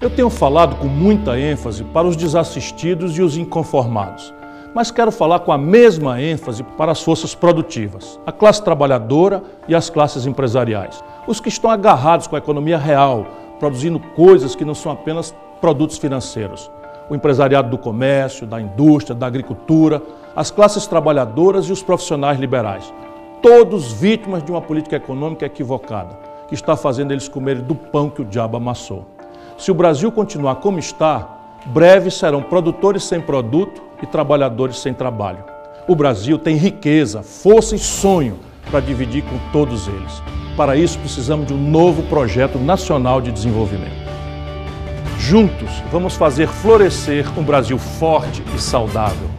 Eu tenho falado com muita ênfase para os desassistidos e os inconformados, mas quero falar com a mesma ênfase para as forças produtivas, a classe trabalhadora e as classes empresariais, os que estão agarrados com a economia real, produzindo coisas que não são apenas produtos financeiros. O empresariado do comércio, da indústria, da agricultura, as classes trabalhadoras e os profissionais liberais, todos vítimas de uma política econômica equivocada, que está fazendo eles comerem do pão que o diabo amassou. Se o Brasil continuar como está, breve serão produtores sem produto e trabalhadores sem trabalho. O Brasil tem riqueza, força e sonho para dividir com todos eles. Para isso, precisamos de um novo projeto nacional de desenvolvimento. Juntos, vamos fazer florescer um Brasil forte e saudável